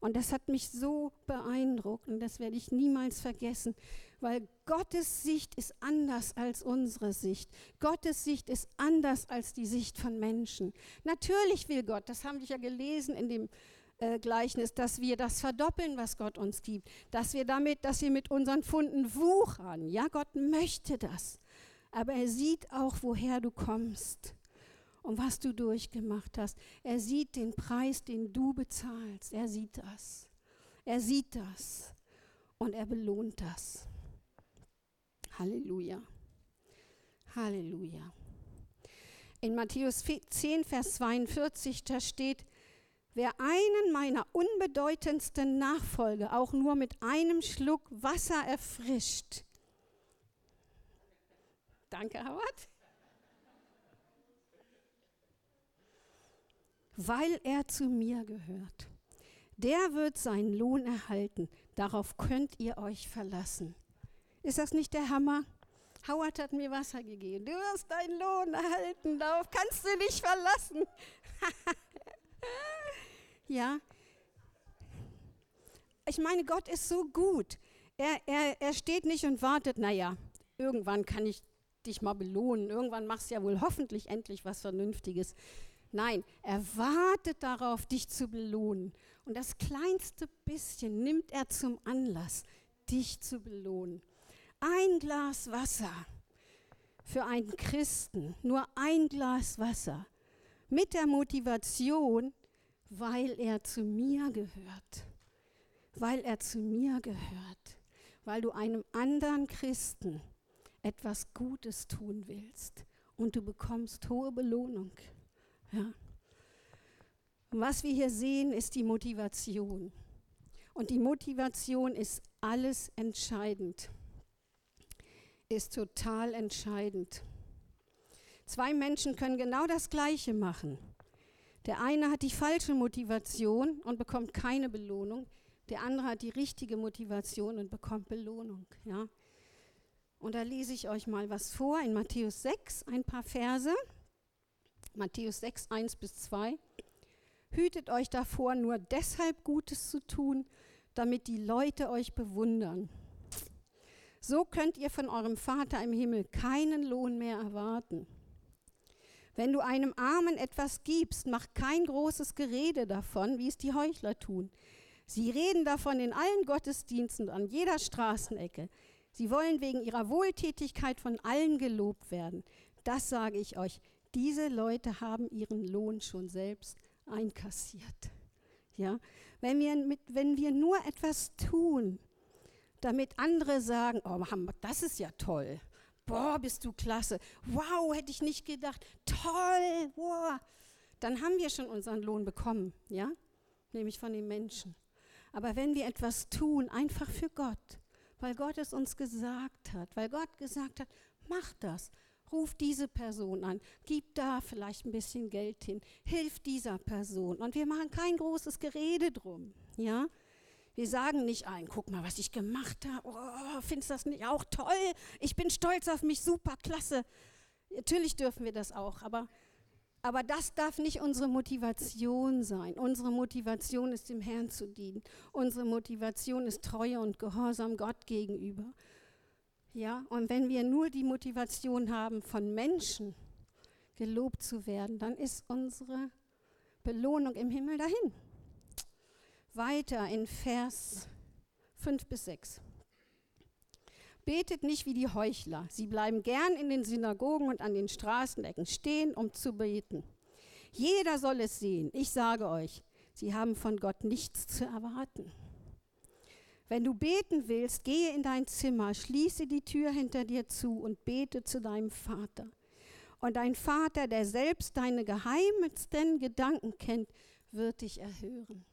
Und das hat mich so beeindruckt und das werde ich niemals vergessen, weil Gottes Sicht ist anders als unsere Sicht. Gottes Sicht ist anders als die Sicht von Menschen. Natürlich will Gott, das haben wir ja gelesen in dem äh, Gleichnis, dass wir das verdoppeln, was Gott uns gibt, dass wir damit, dass wir mit unseren Funden wuchern. Ja, Gott möchte das. Aber er sieht auch, woher du kommst und was du durchgemacht hast. Er sieht den Preis, den du bezahlst. Er sieht das. Er sieht das und er belohnt das. Halleluja. Halleluja. In Matthäus 10, Vers 42, da steht, wer einen meiner unbedeutendsten Nachfolge auch nur mit einem Schluck Wasser erfrischt. Danke, Howard. Weil er zu mir gehört. Der wird seinen Lohn erhalten. Darauf könnt ihr euch verlassen. Ist das nicht der Hammer? Howard hat mir Wasser gegeben. Du wirst deinen Lohn erhalten, darauf kannst du dich verlassen. ja. Ich meine, Gott ist so gut. Er, er, er steht nicht und wartet, naja, irgendwann kann ich dich mal belohnen, irgendwann machst du ja wohl hoffentlich endlich was Vernünftiges. Nein, er wartet darauf, dich zu belohnen. Und das kleinste bisschen nimmt er zum Anlass, dich zu belohnen. Ein Glas Wasser für einen Christen, nur ein Glas Wasser, mit der Motivation, weil er zu mir gehört, weil er zu mir gehört, weil du einem anderen Christen etwas Gutes tun willst und du bekommst hohe Belohnung. Ja. Was wir hier sehen, ist die Motivation. Und die Motivation ist alles entscheidend, ist total entscheidend. Zwei Menschen können genau das Gleiche machen. Der eine hat die falsche Motivation und bekommt keine Belohnung. Der andere hat die richtige Motivation und bekommt Belohnung. Ja? Und da lese ich euch mal was vor in Matthäus 6, ein paar Verse. Matthäus 6, 1 bis 2. Hütet euch davor, nur deshalb Gutes zu tun, damit die Leute euch bewundern. So könnt ihr von eurem Vater im Himmel keinen Lohn mehr erwarten. Wenn du einem Armen etwas gibst, mach kein großes Gerede davon, wie es die Heuchler tun. Sie reden davon in allen Gottesdiensten an jeder Straßenecke. Sie wollen wegen ihrer Wohltätigkeit von allen gelobt werden. Das sage ich euch. Diese Leute haben ihren Lohn schon selbst einkassiert. Ja? Wenn, wir mit, wenn wir nur etwas tun, damit andere sagen, oh, das ist ja toll. Boah, bist du klasse. Wow, hätte ich nicht gedacht. Toll. Wow. Dann haben wir schon unseren Lohn bekommen, ja? Nämlich von den Menschen. Aber wenn wir etwas tun, einfach für Gott, weil Gott es uns gesagt hat, weil Gott gesagt hat, mach das, ruf diese Person an, gib da vielleicht ein bisschen Geld hin, hilf dieser Person. Und wir machen kein großes Gerede drum, ja. Wir sagen nicht ein, guck mal, was ich gemacht habe. Oh, findest du das nicht auch toll? Ich bin stolz auf mich, super, klasse. Natürlich dürfen wir das auch, aber, aber das darf nicht unsere Motivation sein. Unsere Motivation ist, dem Herrn zu dienen. Unsere Motivation ist Treue und Gehorsam Gott gegenüber. Ja, und wenn wir nur die Motivation haben, von Menschen gelobt zu werden, dann ist unsere Belohnung im Himmel dahin. Weiter in Vers 5 bis 6. Betet nicht wie die Heuchler. Sie bleiben gern in den Synagogen und an den Straßenecken stehen, um zu beten. Jeder soll es sehen. Ich sage euch, sie haben von Gott nichts zu erwarten. Wenn du beten willst, gehe in dein Zimmer, schließe die Tür hinter dir zu und bete zu deinem Vater. Und dein Vater, der selbst deine geheimsten Gedanken kennt, wird dich erhören.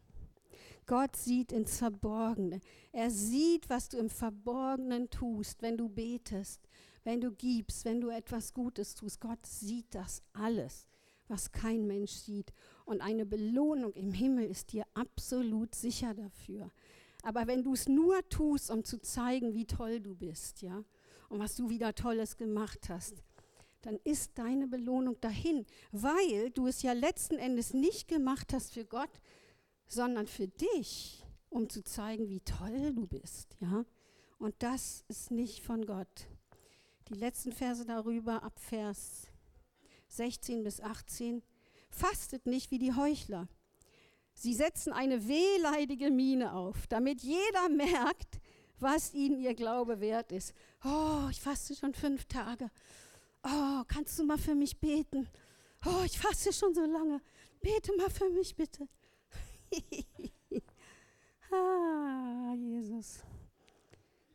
Gott sieht ins Verborgene. Er sieht, was du im Verborgenen tust, wenn du betest, wenn du gibst, wenn du etwas Gutes tust. Gott sieht das alles, was kein Mensch sieht. Und eine Belohnung im Himmel ist dir absolut sicher dafür. Aber wenn du es nur tust, um zu zeigen, wie toll du bist, ja, und was du wieder Tolles gemacht hast, dann ist deine Belohnung dahin, weil du es ja letzten Endes nicht gemacht hast für Gott, sondern für dich, um zu zeigen, wie toll du bist, ja. Und das ist nicht von Gott. Die letzten Verse darüber, ab Vers 16 bis 18. Fastet nicht wie die Heuchler. Sie setzen eine wehleidige Miene auf, damit jeder merkt, was ihnen ihr Glaube wert ist. Oh, ich faste schon fünf Tage. Oh, kannst du mal für mich beten? Oh, ich faste schon so lange. Bete mal für mich bitte. ah, Jesus.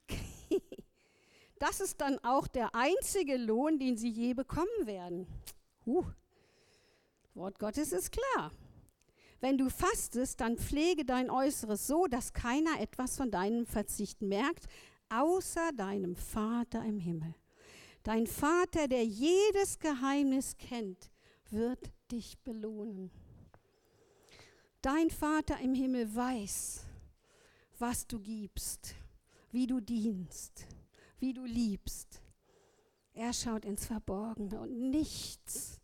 das ist dann auch der einzige Lohn, den sie je bekommen werden. Huh. Wort Gottes ist klar. Wenn du fastest, dann pflege dein Äußeres so, dass keiner etwas von deinem Verzicht merkt, außer deinem Vater im Himmel. Dein Vater, der jedes Geheimnis kennt, wird dich belohnen. Dein Vater im Himmel weiß, was du gibst, wie du dienst, wie du liebst. Er schaut ins Verborgene und nichts,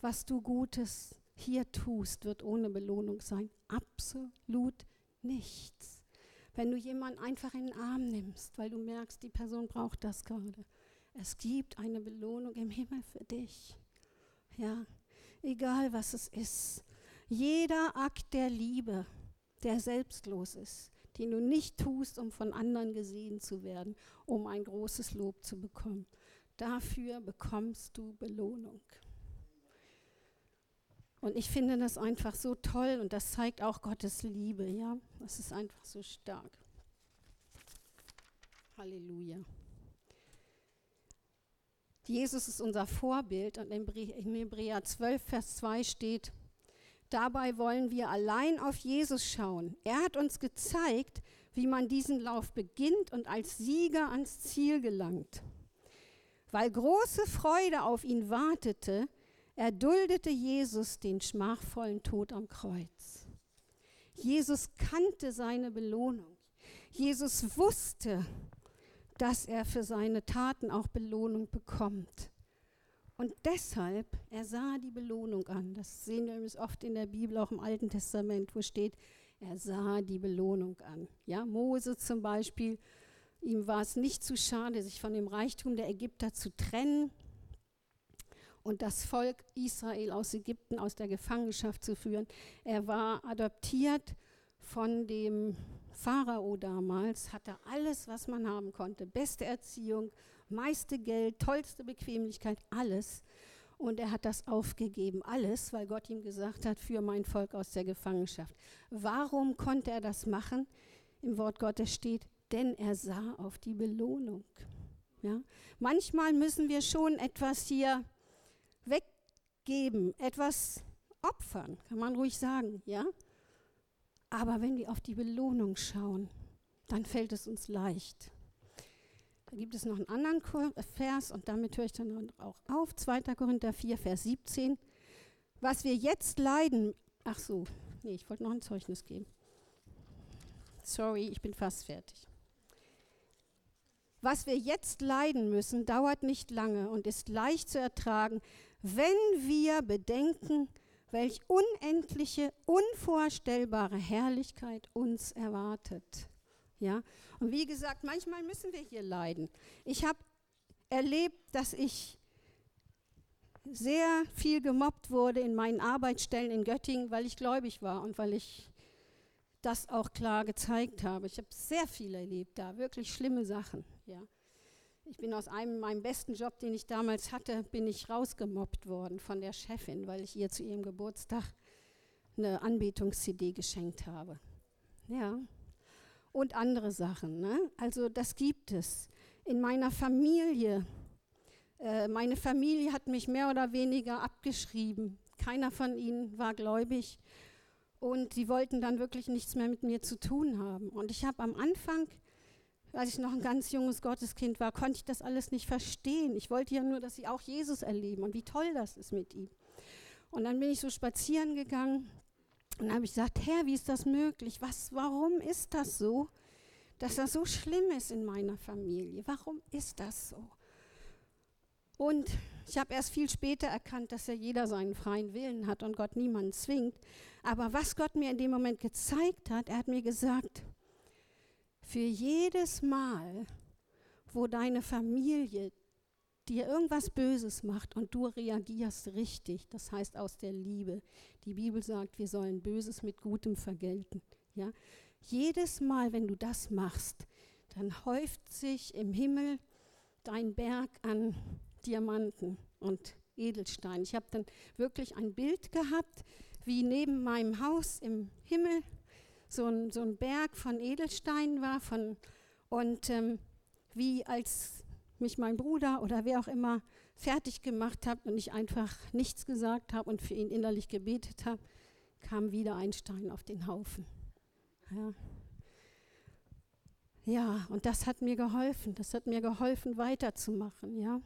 was du Gutes hier tust, wird ohne Belohnung sein. Absolut nichts. Wenn du jemanden einfach in den Arm nimmst, weil du merkst, die Person braucht das gerade. Es gibt eine Belohnung im Himmel für dich. Ja, egal was es ist. Jeder Akt der Liebe, der selbstlos ist, den du nicht tust, um von anderen gesehen zu werden, um ein großes Lob zu bekommen. Dafür bekommst du Belohnung. Und ich finde das einfach so toll und das zeigt auch Gottes Liebe, ja. Das ist einfach so stark. Halleluja. Jesus ist unser Vorbild und in Hebräer 12, Vers 2 steht, dabei wollen wir allein auf Jesus schauen. Er hat uns gezeigt, wie man diesen Lauf beginnt und als Sieger ans Ziel gelangt. Weil große Freude auf ihn wartete, erduldete Jesus den schmachvollen Tod am Kreuz. Jesus kannte seine Belohnung. Jesus wusste, dass er für seine Taten auch Belohnung bekommt. Und deshalb, er sah die Belohnung an. Das sehen wir oft in der Bibel, auch im Alten Testament, wo steht, er sah die Belohnung an. Ja, Mose zum Beispiel, ihm war es nicht zu schade, sich von dem Reichtum der Ägypter zu trennen und das Volk Israel aus Ägypten, aus der Gefangenschaft zu führen. Er war adoptiert von dem Pharao damals, hatte alles, was man haben konnte. Beste Erziehung, meiste Geld, tollste Bequemlichkeit, alles. Und er hat das aufgegeben, alles, weil Gott ihm gesagt hat, für mein Volk aus der Gefangenschaft. Warum konnte er das machen? Im Wort Gottes steht, denn er sah auf die Belohnung. Ja? Manchmal müssen wir schon etwas hier weggeben, etwas opfern, kann man ruhig sagen, ja? Aber wenn wir auf die Belohnung schauen, dann fällt es uns leicht. Da gibt es noch einen anderen Vers und damit höre ich dann auch auf. 2. Korinther 4, Vers 17. Was wir jetzt leiden, ach so, nee, ich wollte noch ein Zeugnis geben. Sorry, ich bin fast fertig. Was wir jetzt leiden müssen, dauert nicht lange und ist leicht zu ertragen, wenn wir bedenken, welch unendliche, unvorstellbare Herrlichkeit uns erwartet. Ja? Und wie gesagt, manchmal müssen wir hier leiden. Ich habe erlebt, dass ich sehr viel gemobbt wurde in meinen Arbeitsstellen in Göttingen, weil ich gläubig war und weil ich das auch klar gezeigt habe. Ich habe sehr viel erlebt da, wirklich schlimme Sachen. Ja. Ich bin aus einem meinem besten Job, den ich damals hatte, bin ich rausgemobbt worden von der Chefin, weil ich ihr zu ihrem Geburtstag eine Anbetungs-CD geschenkt habe. Ja. Und andere Sachen. Ne? Also das gibt es. In meiner Familie, äh, meine Familie hat mich mehr oder weniger abgeschrieben. Keiner von ihnen war gläubig. Und sie wollten dann wirklich nichts mehr mit mir zu tun haben. Und ich habe am Anfang als ich noch ein ganz junges Gotteskind war, konnte ich das alles nicht verstehen. Ich wollte ja nur, dass sie auch Jesus erleben und wie toll das ist mit ihm. Und dann bin ich so spazieren gegangen und habe ich gesagt, Herr, wie ist das möglich? Was, warum ist das so, dass das so schlimm ist in meiner Familie? Warum ist das so? Und ich habe erst viel später erkannt, dass ja jeder seinen freien Willen hat und Gott niemanden zwingt. Aber was Gott mir in dem Moment gezeigt hat, er hat mir gesagt, für jedes Mal, wo deine Familie dir irgendwas Böses macht und du reagierst richtig, das heißt aus der Liebe. Die Bibel sagt, wir sollen Böses mit Gutem vergelten. Ja? Jedes Mal, wenn du das machst, dann häuft sich im Himmel dein Berg an Diamanten und Edelsteinen. Ich habe dann wirklich ein Bild gehabt, wie neben meinem Haus im Himmel so ein, so ein Berg von Edelsteinen war von, und ähm, wie als mich mein Bruder oder wer auch immer fertig gemacht hat und ich einfach nichts gesagt habe und für ihn innerlich gebetet habe, kam wieder ein Stein auf den Haufen. Ja. ja, und das hat mir geholfen. Das hat mir geholfen, weiterzumachen. Ja.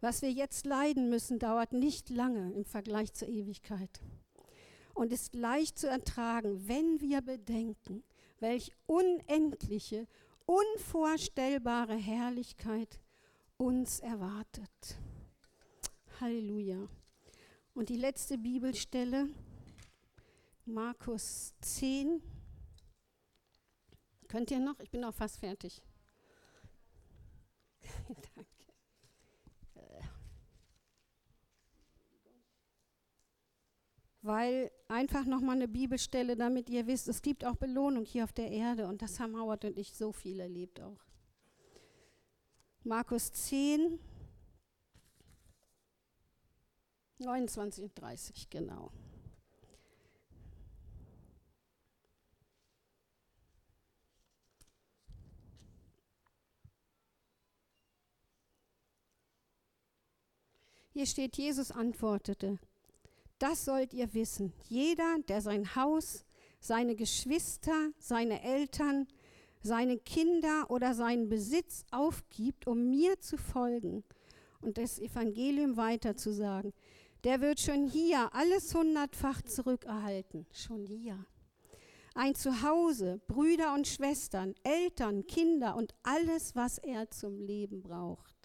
Was wir jetzt leiden müssen, dauert nicht lange im Vergleich zur Ewigkeit und ist leicht zu ertragen, wenn wir bedenken, welch unendliche, unvorstellbare Herrlichkeit uns erwartet. Halleluja. Und die letzte Bibelstelle, Markus 10. Könnt ihr noch? Ich bin auch fast fertig. Danke. Weil einfach nochmal eine Bibelstelle, damit ihr wisst, es gibt auch Belohnung hier auf der Erde und das haben Howard und ich so viel erlebt auch. Markus 10, 29 und 30, genau. Hier steht, Jesus antwortete, das sollt ihr wissen. Jeder, der sein Haus, seine Geschwister, seine Eltern, seine Kinder oder seinen Besitz aufgibt, um mir zu folgen und das Evangelium weiterzusagen, der wird schon hier alles hundertfach zurückerhalten. Schon hier. Ein Zuhause, Brüder und Schwestern, Eltern, Kinder und alles, was er zum Leben braucht.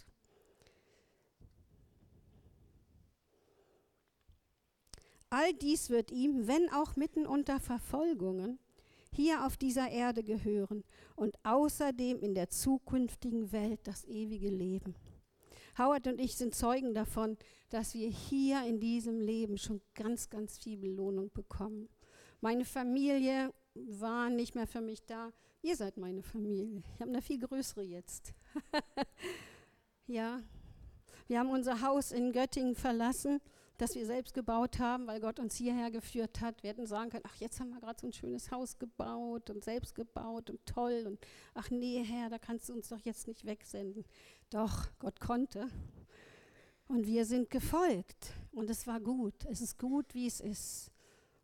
All dies wird ihm, wenn auch mitten unter Verfolgungen, hier auf dieser Erde gehören und außerdem in der zukünftigen Welt das ewige Leben. Howard und ich sind Zeugen davon, dass wir hier in diesem Leben schon ganz, ganz viel Belohnung bekommen. Meine Familie war nicht mehr für mich da. Ihr seid meine Familie. Ich habe eine viel größere jetzt. ja, wir haben unser Haus in Göttingen verlassen das wir selbst gebaut haben, weil Gott uns hierher geführt hat. Wir hätten sagen können, ach, jetzt haben wir gerade so ein schönes Haus gebaut und selbst gebaut und toll und ach nee, Herr, da kannst du uns doch jetzt nicht wegsenden. Doch, Gott konnte. Und wir sind gefolgt und es war gut. Es ist gut, wie es ist.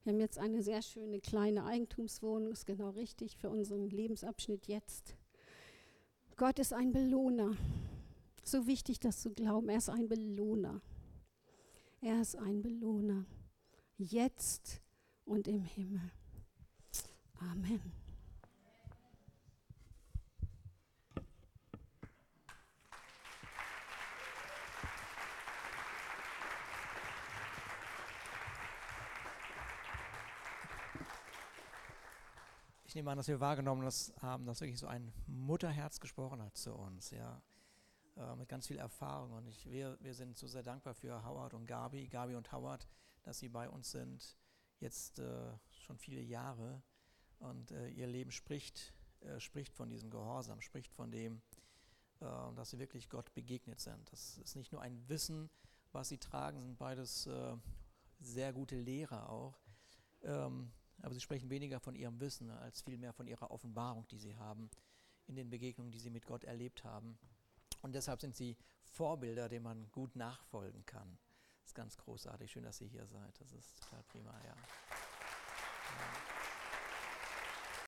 Wir haben jetzt eine sehr schöne kleine Eigentumswohnung, ist genau richtig für unseren Lebensabschnitt jetzt. Gott ist ein Belohner. So wichtig, das zu glauben. Er ist ein Belohner. Er ist ein Belohner, jetzt und im Himmel. Amen. Ich nehme an, dass wir wahrgenommen haben, dass wirklich so ein Mutterherz gesprochen hat zu uns. Ja äh, mit ganz viel Erfahrung. Und ich, wir, wir sind so sehr dankbar für Howard und Gabi, Gabi und Howard, dass sie bei uns sind, jetzt äh, schon viele Jahre. Und äh, ihr Leben spricht, äh, spricht von diesem Gehorsam, spricht von dem, äh, dass sie wirklich Gott begegnet sind. Das ist nicht nur ein Wissen, was sie tragen, sind beides sehr gute Lehrer auch. Ähm, aber sie sprechen weniger von ihrem Wissen als vielmehr von ihrer Offenbarung, die sie haben in den Begegnungen, die sie mit Gott erlebt haben. Und deshalb sind sie Vorbilder, denen man gut nachfolgen kann. Das ist ganz großartig. Schön, dass ihr hier seid. Das ist total prima, ja.